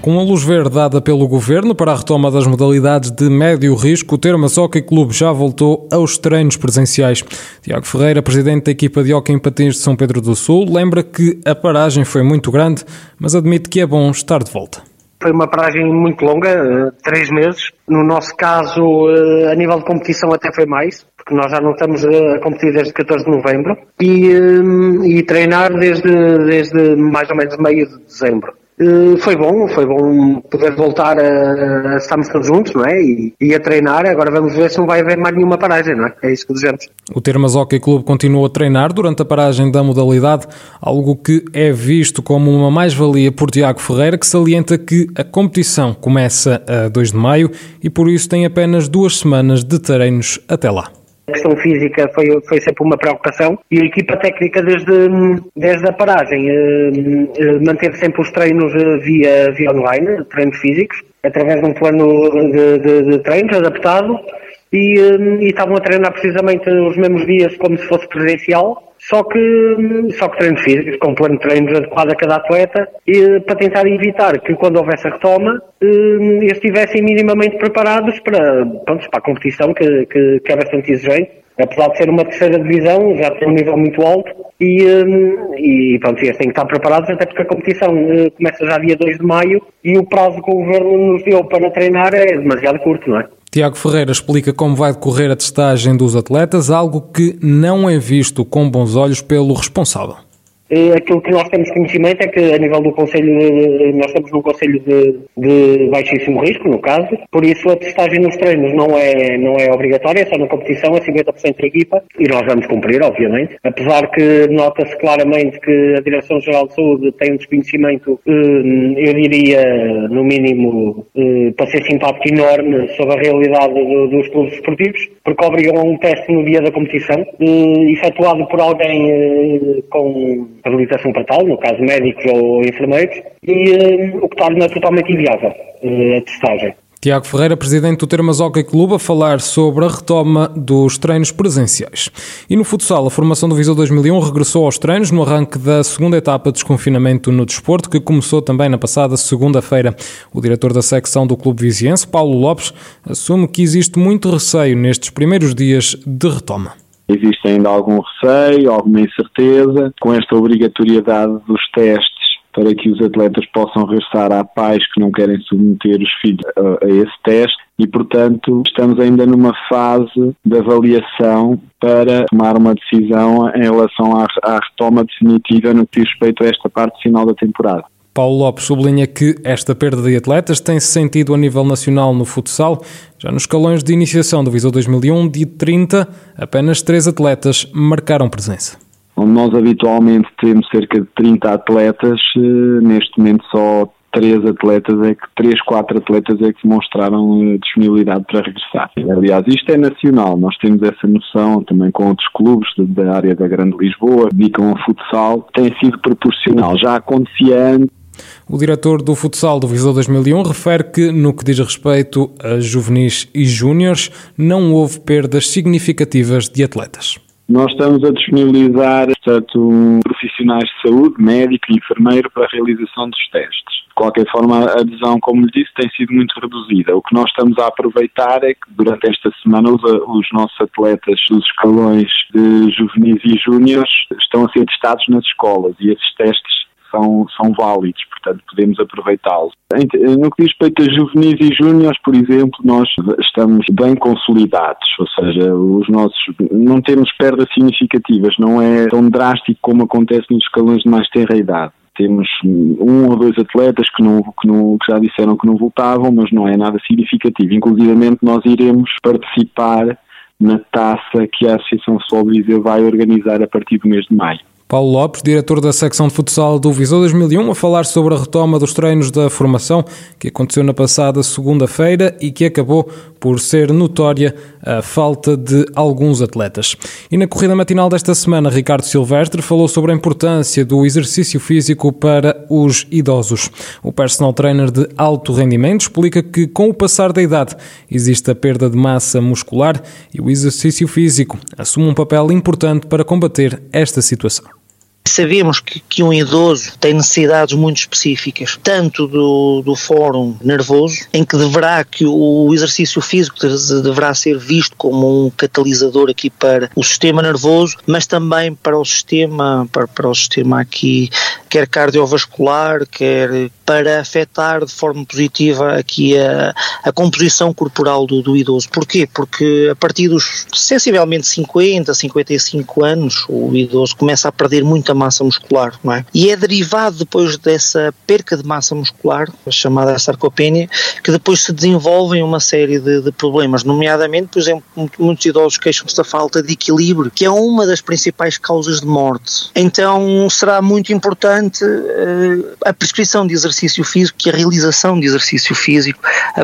Com a luz verde dada pelo Governo para a retoma das modalidades de médio risco, o Termas Hockey Clube já voltou aos treinos presenciais. Tiago Ferreira, presidente da equipa de hockey em patins de São Pedro do Sul, lembra que a paragem foi muito grande, mas admite que é bom estar de volta. Foi uma paragem muito longa, eh, três meses. No nosso caso, eh, a nível de competição até foi mais, porque nós já não estamos a competir desde 14 de novembro e, eh, e treinar desde, desde mais ou menos meio de dezembro. Eh, foi bom, foi bom poder voltar a, a estarmos todos juntos, não é? E, e, a treinar. Agora vamos ver se não vai haver mais nenhuma paragem, não é? É isso que desejamos. O Termas Hockey Clube continuou a treinar durante a paragem da modalidade, algo que é visto como uma mais-valia por Tiago Ferreira, que salienta que a competição começa a 2 de maio e por isso tem apenas duas semanas de treinos até lá. Questão física foi, foi sempre uma preocupação. E a equipa técnica desde, desde a paragem eh, eh, manteve sempre os treinos eh, via, via online, treinos físicos, através de um plano de, de, de treinos adaptado e, e estavam a treinar precisamente os mesmos dias como se fosse presencial só que, só que treinos físicos, com plano de treinos adequado a cada atleta, e, para tentar evitar que quando houvesse a retoma, eh, eles estivessem minimamente preparados para, pronto, para a competição, que, que, que é bastante exigente. Apesar de ser uma terceira divisão, já tem um nível muito alto e, eh, e pronto, eles têm que estar preparados até porque a competição eh, começa já dia 2 de maio e o prazo que o Governo nos deu para treinar é demasiado curto, não é? Tiago Ferreira explica como vai decorrer a testagem dos atletas, algo que não é visto com bons olhos pelo responsável. Eh, aquilo que nós temos conhecimento é que a nível do Conselho, nós estamos num Conselho de, de, baixíssimo risco, no caso, por isso a testagem nos treinos não é, não é obrigatória, é só na competição, é 50% da equipa, e nós vamos cumprir, obviamente. Apesar que nota-se claramente que a Direção-Geral de Saúde tem um desconhecimento, eh, eu diria, no mínimo, eh, para ser simpático, enorme sobre a realidade dos clubes esportivos, porque obrigam a um teste no dia da competição, efetuado por alguém com habilitação para tal, no caso médicos ou enfermeiros, e uh, o que torna totalmente inviável uh, a testagem. Tiago Ferreira, presidente do Termas Hockey Clube, a falar sobre a retoma dos treinos presenciais. E no futsal, a formação do Viseu 2001 regressou aos treinos no arranque da segunda etapa de desconfinamento no desporto, que começou também na passada segunda-feira. O diretor da secção do Clube Viziense, Paulo Lopes, assume que existe muito receio nestes primeiros dias de retoma. Existe ainda algum receio, alguma incerteza com esta obrigatoriedade dos testes para que os atletas possam regressar a pais que não querem submeter os filhos a, a esse teste e, portanto, estamos ainda numa fase de avaliação para tomar uma decisão em relação à, à retoma definitiva no que diz respeito a esta parte final da temporada. Paulo Lopes sublinha que esta perda de atletas tem-se sentido a nível nacional no futsal. Já nos escalões de iniciação do Viseu 2001, de 30, apenas três atletas marcaram presença. Nós habitualmente temos cerca de 30 atletas, eh, neste momento só três atletas é que, três, quatro atletas é que demonstraram eh, disponibilidade para regressar. Aliás, isto é nacional, nós temos essa noção também com outros clubes da área da Grande Lisboa, dedicam ao futsal, tem sido proporcional. Já acontecia antes o diretor do futsal do Viseu 2001 refere que, no que diz respeito a juvenis e júniores, não houve perdas significativas de atletas. Nós estamos a disponibilizar, portanto, profissionais de saúde, médico e enfermeiro para a realização dos testes. De qualquer forma, a adesão, como lhe disse, tem sido muito reduzida. O que nós estamos a aproveitar é que durante esta semana os, os nossos atletas dos escalões de juvenis e júniores estão a ser testados nas escolas e esses testes são, são válidos, portanto podemos aproveitá-los. No que diz respeito a juvenis e júniores, por exemplo, nós estamos bem consolidados, ou seja, os nossos não temos perdas significativas, não é tão drástico como acontece nos escalões de mais tenra idade temos um ou dois atletas que, não, que, não, que já disseram que não voltavam, mas não é nada significativo. Inclusive, nós iremos participar na taça que a Associação Futebol Viseu vai organizar a partir do mês de maio. Paulo Lopes, diretor da secção de futsal do Viseu 2001, a falar sobre a retoma dos treinos da formação que aconteceu na passada segunda-feira e que acabou por ser notória a falta de alguns atletas. E na corrida matinal desta semana, Ricardo Silvestre falou sobre a importância do exercício físico para os idosos. O personal trainer de alto rendimento explica que, com o passar da idade, existe a perda de massa muscular e o exercício físico assume um papel importante para combater esta situação. Sabemos que, que, um idoso tem necessidades muito específicas, tanto do, do fórum nervoso, em que deverá que o exercício físico deverá ser visto como um catalisador aqui para o sistema nervoso, mas também para o sistema, para, para o sistema aqui, quer cardiovascular, quer para afetar de forma positiva aqui a, a composição corporal do, do idoso. Porquê? Porque a partir dos sensivelmente 50, 55 anos, o idoso começa a perder muita massa muscular, não é? E é derivado depois dessa perca de massa muscular, chamada sarcopenia, que depois se desenvolvem uma série de, de problemas, nomeadamente, por exemplo, muitos idosos queixam-se da falta de equilíbrio, que é uma das principais causas de morte. Então será muito importante uh, a prescrição de exercício físico e a realização de exercício físico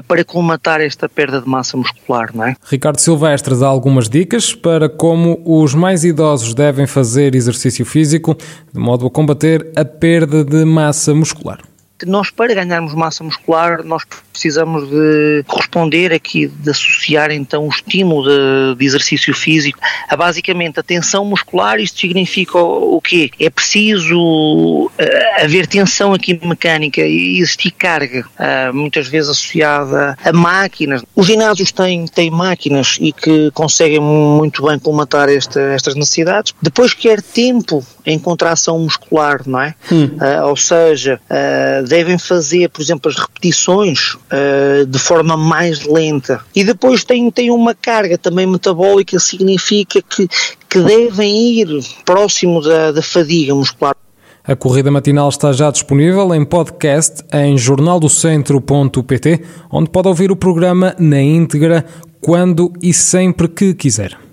para colmatar esta perda de massa muscular, não é? Ricardo Silvestre dá algumas dicas para como os mais idosos devem fazer exercício físico de modo a combater a perda de massa muscular nós para ganharmos massa muscular nós precisamos de corresponder aqui, de associar então o estímulo de, de, exercício físico a basicamente a tensão muscular, isto significa o, o quê? É preciso uh, haver tensão aqui mecânica e existir carga, uh, muitas vezes associada a máquinas. Os ginásios têm, têm máquinas e que conseguem muito bem colmatar esta, estas necessidades. Depois quer tempo em contração muscular, não é? Hum. Uh, ou seja, devem fazer, por exemplo, as repetições uh, de forma mais lenta. E depois tem, tem uma carga também metabólica, significa que, que devem ir próximo da, da fadiga muscular. A corrida matinal está já disponível em podcast em jornaldocentro.pt, onde pode ouvir o programa na íntegra quando e sempre que quiser.